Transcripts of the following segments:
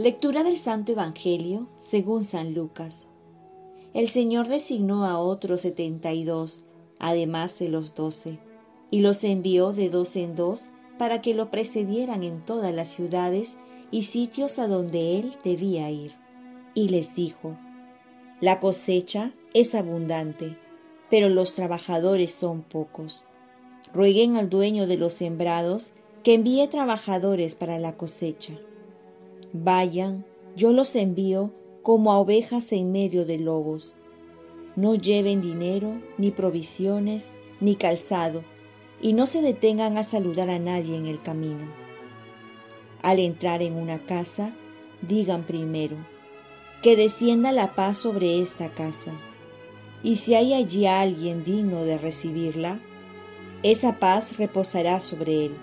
Lectura del Santo Evangelio según San Lucas. El Señor designó a otros setenta y dos, además de los doce, y los envió de dos en dos para que lo precedieran en todas las ciudades y sitios a donde él debía ir. Y les dijo, La cosecha es abundante, pero los trabajadores son pocos. Rueguen al dueño de los sembrados que envíe trabajadores para la cosecha. Vayan, yo los envío como a ovejas en medio de lobos. No lleven dinero, ni provisiones, ni calzado, y no se detengan a saludar a nadie en el camino. Al entrar en una casa, digan primero, que descienda la paz sobre esta casa, y si hay allí alguien digno de recibirla, esa paz reposará sobre él.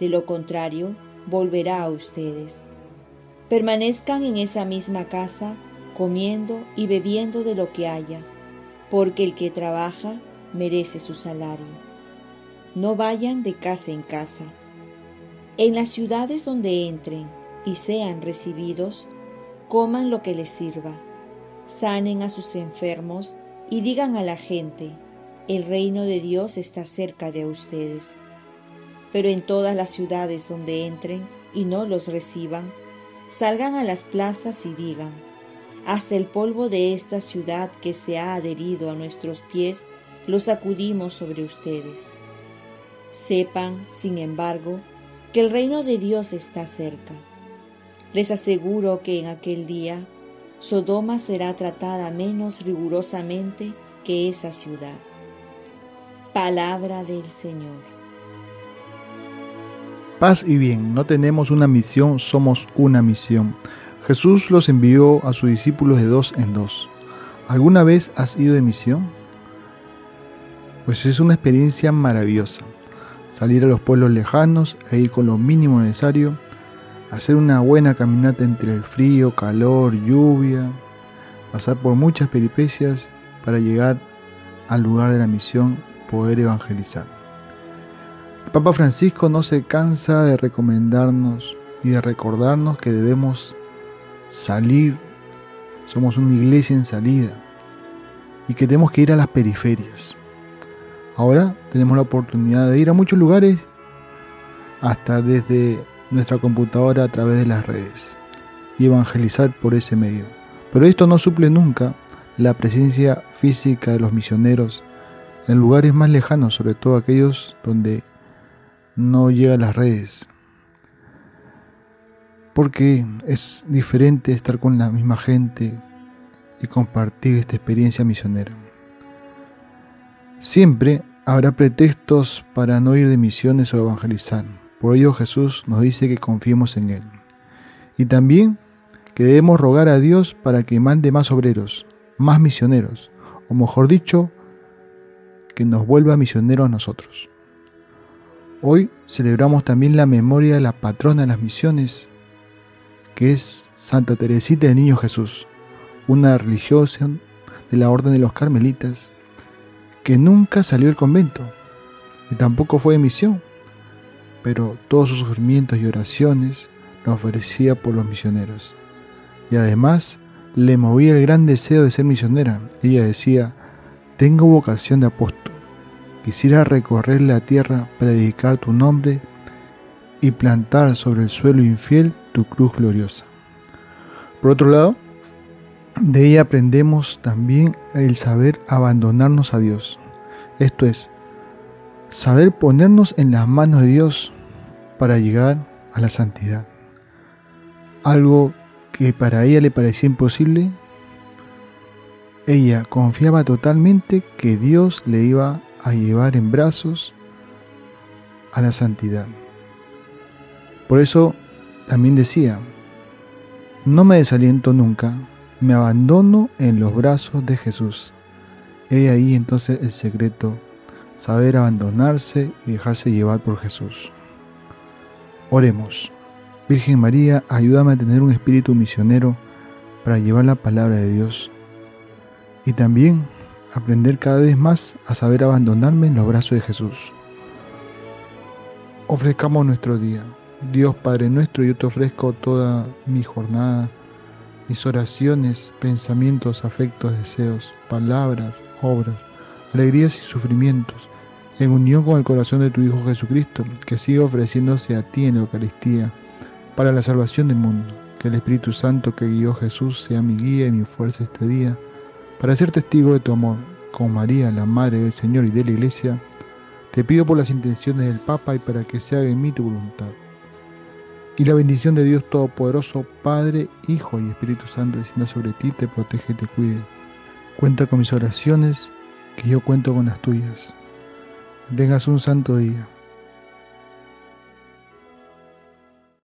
De lo contrario, volverá a ustedes permanezcan en esa misma casa, comiendo y bebiendo de lo que haya, porque el que trabaja merece su salario. No vayan de casa en casa. En las ciudades donde entren y sean recibidos, coman lo que les sirva, sanen a sus enfermos y digan a la gente, el reino de Dios está cerca de ustedes. Pero en todas las ciudades donde entren y no los reciban, salgan a las plazas y digan, hasta el polvo de esta ciudad que se ha adherido a nuestros pies, lo sacudimos sobre ustedes. Sepan, sin embargo, que el reino de Dios está cerca. Les aseguro que en aquel día Sodoma será tratada menos rigurosamente que esa ciudad. Palabra del Señor. Paz y bien, no tenemos una misión, somos una misión. Jesús los envió a sus discípulos de dos en dos. ¿Alguna vez has ido de misión? Pues es una experiencia maravillosa. Salir a los pueblos lejanos e ir con lo mínimo necesario, hacer una buena caminata entre el frío, calor, lluvia, pasar por muchas peripecias para llegar al lugar de la misión, poder evangelizar. Papa Francisco no se cansa de recomendarnos y de recordarnos que debemos salir, somos una iglesia en salida y que tenemos que ir a las periferias. Ahora tenemos la oportunidad de ir a muchos lugares, hasta desde nuestra computadora a través de las redes y evangelizar por ese medio. Pero esto no suple nunca la presencia física de los misioneros en lugares más lejanos, sobre todo aquellos donde no llega a las redes. Porque es diferente estar con la misma gente y compartir esta experiencia misionera. Siempre habrá pretextos para no ir de misiones o evangelizar. Por ello Jesús nos dice que confiemos en Él. Y también que debemos rogar a Dios para que mande más obreros, más misioneros, o mejor dicho, que nos vuelva misioneros a nosotros. Hoy celebramos también la memoria de la patrona de las misiones, que es Santa Teresita de Niño Jesús, una religiosa de la Orden de los Carmelitas, que nunca salió del convento y tampoco fue de misión, pero todos sus sufrimientos y oraciones los ofrecía por los misioneros. Y además le movía el gran deseo de ser misionera. Ella decía, tengo vocación de apóstol Quisiera recorrer la tierra para dedicar tu nombre y plantar sobre el suelo infiel tu cruz gloriosa. Por otro lado, de ella aprendemos también el saber abandonarnos a Dios. Esto es, saber ponernos en las manos de Dios para llegar a la santidad. Algo que para ella le parecía imposible, ella confiaba totalmente que Dios le iba a llevar en brazos a la santidad. Por eso también decía, no me desaliento nunca, me abandono en los brazos de Jesús. He ahí entonces el secreto, saber abandonarse y dejarse llevar por Jesús. Oremos. Virgen María, ayúdame a tener un espíritu misionero para llevar la palabra de Dios. Y también aprender cada vez más a saber abandonarme en los brazos de Jesús. Ofrezcamos nuestro día. Dios Padre nuestro, yo te ofrezco toda mi jornada, mis oraciones, pensamientos, afectos, deseos, palabras, obras, alegrías y sufrimientos, en unión con el corazón de tu Hijo Jesucristo, que sigue ofreciéndose a ti en la Eucaristía, para la salvación del mundo. Que el Espíritu Santo que guió Jesús sea mi guía y mi fuerza este día, para ser testigo de tu amor, con María, la Madre del Señor y de la Iglesia, te pido por las intenciones del Papa y para que se haga en mí tu voluntad. Y la bendición de Dios Todopoderoso, Padre, Hijo y Espíritu Santo, descienda sobre ti, te protege y te cuide. Cuenta con mis oraciones, que yo cuento con las tuyas. Tengas un santo día.